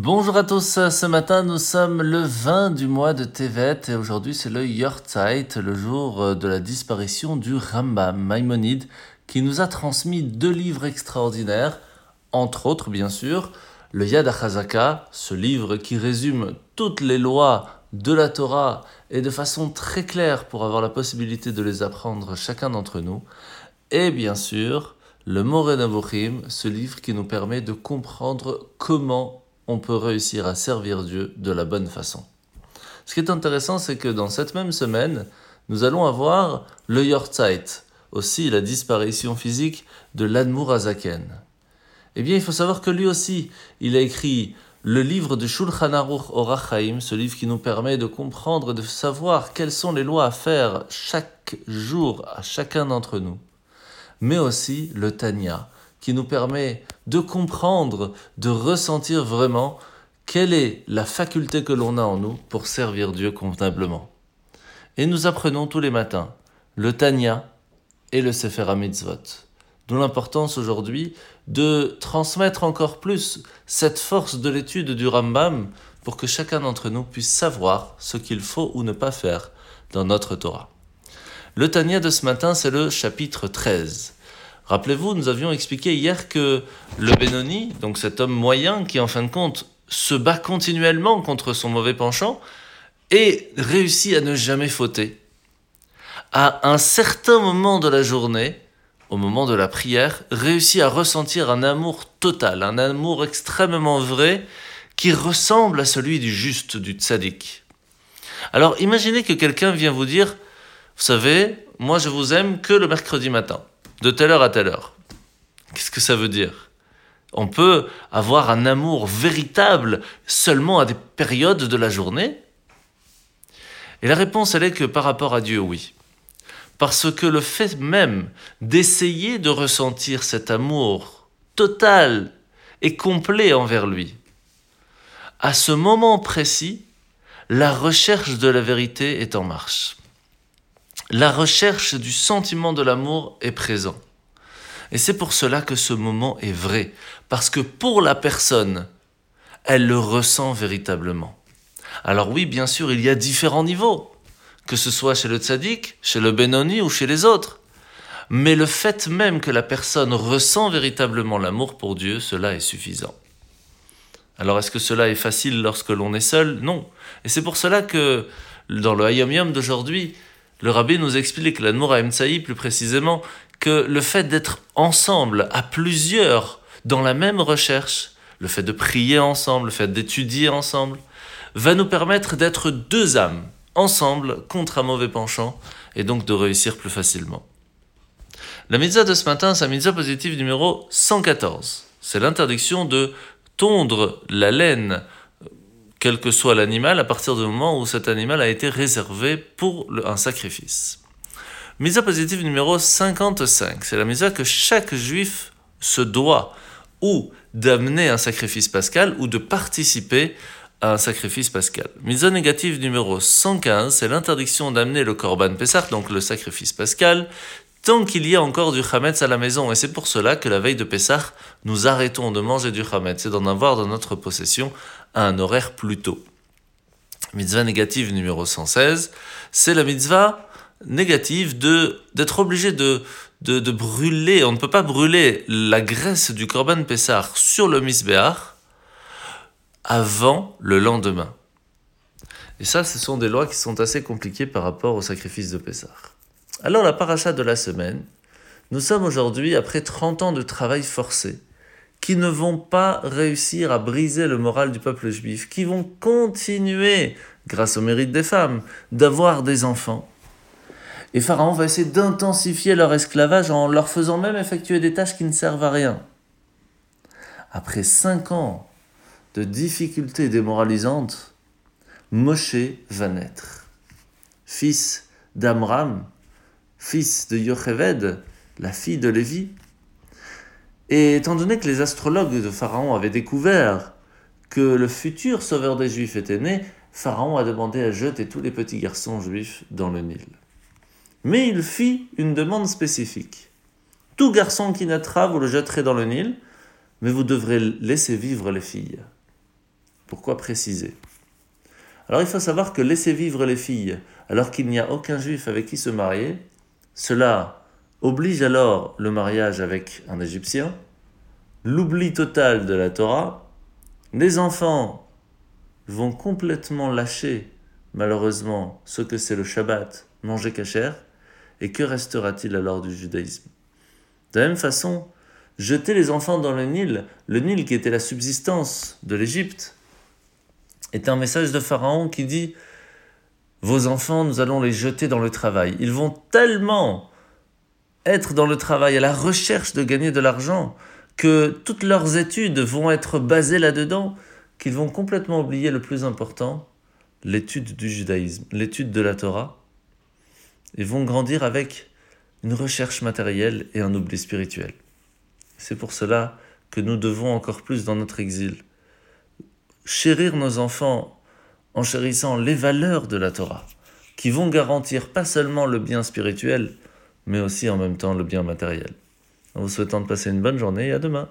Bonjour à tous, ce matin nous sommes le 20 du mois de Tevet et aujourd'hui c'est le Yortzeit, le jour de la disparition du Rambam Maïmonide qui nous a transmis deux livres extraordinaires, entre autres bien sûr le Yad HaChazaka, ce livre qui résume toutes les lois de la Torah et de façon très claire pour avoir la possibilité de les apprendre chacun d'entre nous, et bien sûr le Moré Nevuchim, ce livre qui nous permet de comprendre comment on peut réussir à servir Dieu de la bonne façon. Ce qui est intéressant, c'est que dans cette même semaine, nous allons avoir le Yortzeit, aussi la disparition physique de l'Admour Azaken. Eh bien, il faut savoir que lui aussi, il a écrit le livre de Shulchan Aruch Orachaim, ce livre qui nous permet de comprendre, de savoir quelles sont les lois à faire chaque jour à chacun d'entre nous. Mais aussi le Tanya, qui nous permet de comprendre, de ressentir vraiment quelle est la faculté que l'on a en nous pour servir Dieu convenablement. Et nous apprenons tous les matins le Tanya et le Sefer Mitzvot. D'où l'importance aujourd'hui de transmettre encore plus cette force de l'étude du Rambam pour que chacun d'entre nous puisse savoir ce qu'il faut ou ne pas faire dans notre Torah. Le Tanya de ce matin, c'est le chapitre 13. Rappelez-vous, nous avions expliqué hier que le Benoni, donc cet homme moyen qui en fin de compte se bat continuellement contre son mauvais penchant, et réussit à ne jamais fauter. À un certain moment de la journée, au moment de la prière, réussit à ressentir un amour total, un amour extrêmement vrai, qui ressemble à celui du juste, du tzaddik. Alors imaginez que quelqu'un vient vous dire, vous savez, moi je vous aime que le mercredi matin de telle heure à telle heure. Qu'est-ce que ça veut dire? On peut avoir un amour véritable seulement à des périodes de la journée? Et la réponse, elle est que par rapport à Dieu, oui. Parce que le fait même d'essayer de ressentir cet amour total et complet envers lui, à ce moment précis, la recherche de la vérité est en marche la recherche du sentiment de l'amour est présent. Et c'est pour cela que ce moment est vrai, parce que pour la personne, elle le ressent véritablement. Alors oui, bien sûr, il y a différents niveaux, que ce soit chez le tzaddik, chez le benoni ou chez les autres. Mais le fait même que la personne ressent véritablement l'amour pour Dieu, cela est suffisant. Alors est-ce que cela est facile lorsque l'on est seul? Non. Et c'est pour cela que dans le Hayom Yom d'aujourd'hui, le rabbi nous explique, l'Admour Emtsaï plus précisément, que le fait d'être ensemble, à plusieurs, dans la même recherche, le fait de prier ensemble, le fait d'étudier ensemble, va nous permettre d'être deux âmes ensemble contre un mauvais penchant et donc de réussir plus facilement. La mitzvah de ce matin, c'est la mitzvah positive numéro 114. C'est l'interdiction de tondre la laine quel que soit l'animal, à partir du moment où cet animal a été réservé pour un sacrifice. Misa positive numéro 55, c'est la misa que chaque juif se doit ou d'amener un sacrifice pascal ou de participer à un sacrifice pascal. Misa négative numéro 115, c'est l'interdiction d'amener le korban Pessah, donc le sacrifice pascal, tant qu'il y a encore du chametz à la maison. Et c'est pour cela que la veille de Pessah, nous arrêtons de manger du chametz et d'en avoir dans notre possession à un horaire plus tôt. Mitzvah négative numéro 116, c'est la mitzvah négative de d'être obligé de, brûler, on ne peut pas brûler la graisse du korban Pessah sur le misbéar avant le lendemain. Et ça, ce sont des lois qui sont assez compliquées par rapport au sacrifice de Pessah. Alors la paracha de la semaine, nous sommes aujourd'hui après 30 ans de travail forcé, qui ne vont pas réussir à briser le moral du peuple juif, qui vont continuer, grâce au mérite des femmes, d'avoir des enfants. Et Pharaon va essayer d'intensifier leur esclavage en leur faisant même effectuer des tâches qui ne servent à rien. Après cinq ans de difficultés démoralisantes, Moshe va naître. Fils d'Amram, fils de Yocheved, la fille de Lévi. Et étant donné que les astrologues de Pharaon avaient découvert que le futur sauveur des Juifs était né, Pharaon a demandé à jeter tous les petits garçons juifs dans le Nil. Mais il fit une demande spécifique. Tout garçon qui naîtra, vous le jetterez dans le Nil, mais vous devrez laisser vivre les filles. Pourquoi préciser? Alors il faut savoir que laisser vivre les filles alors qu'il n'y a aucun juif avec qui se marier, cela oblige alors le mariage avec un Égyptien, l'oubli total de la Torah, les enfants vont complètement lâcher malheureusement ce que c'est le Shabbat, manger cachère, et que restera-t-il alors du judaïsme? De la même façon, jeter les enfants dans le Nil, le Nil qui était la subsistance de l'Égypte, est un message de Pharaon qui dit Vos enfants, nous allons les jeter dans le travail. Ils vont tellement être dans le travail, à la recherche de gagner de l'argent, que toutes leurs études vont être basées là-dedans, qu'ils vont complètement oublier le plus important, l'étude du judaïsme, l'étude de la Torah, et vont grandir avec une recherche matérielle et un oubli spirituel. C'est pour cela que nous devons encore plus dans notre exil chérir nos enfants en chérissant les valeurs de la Torah, qui vont garantir pas seulement le bien spirituel, mais aussi en même temps le bien matériel. En vous souhaitant de passer une bonne journée et à demain.